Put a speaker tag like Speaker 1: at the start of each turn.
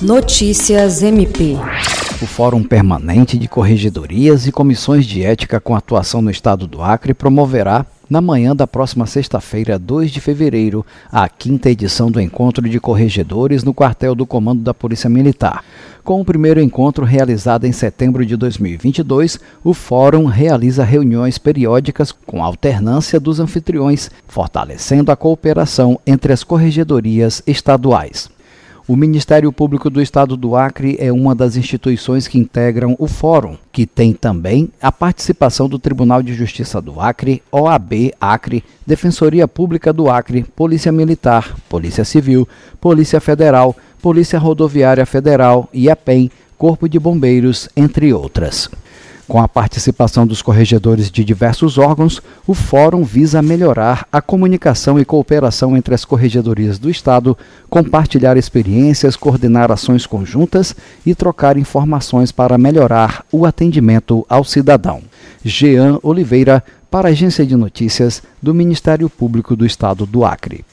Speaker 1: Notícias MP.
Speaker 2: O Fórum Permanente de Corregedorias e Comissões de Ética com atuação no Estado do Acre promoverá, na manhã da próxima sexta-feira, 2 de fevereiro, a quinta edição do Encontro de Corregedores no quartel do Comando da Polícia Militar. Com o primeiro encontro realizado em setembro de 2022, o Fórum realiza reuniões periódicas com alternância dos anfitriões, fortalecendo a cooperação entre as corregedorias estaduais. O Ministério Público do Estado do Acre é uma das instituições que integram o Fórum, que tem também a participação do Tribunal de Justiça do Acre, OAB Acre, Defensoria Pública do Acre, Polícia Militar, Polícia Civil, Polícia Federal, Polícia Rodoviária Federal, IAPEM, Corpo de Bombeiros, entre outras. Com a participação dos corregedores de diversos órgãos, o Fórum visa melhorar a comunicação e cooperação entre as corregedorias do Estado, compartilhar experiências, coordenar ações conjuntas e trocar informações para melhorar o atendimento ao cidadão. Jean Oliveira, para a Agência de Notícias do Ministério Público do Estado do Acre.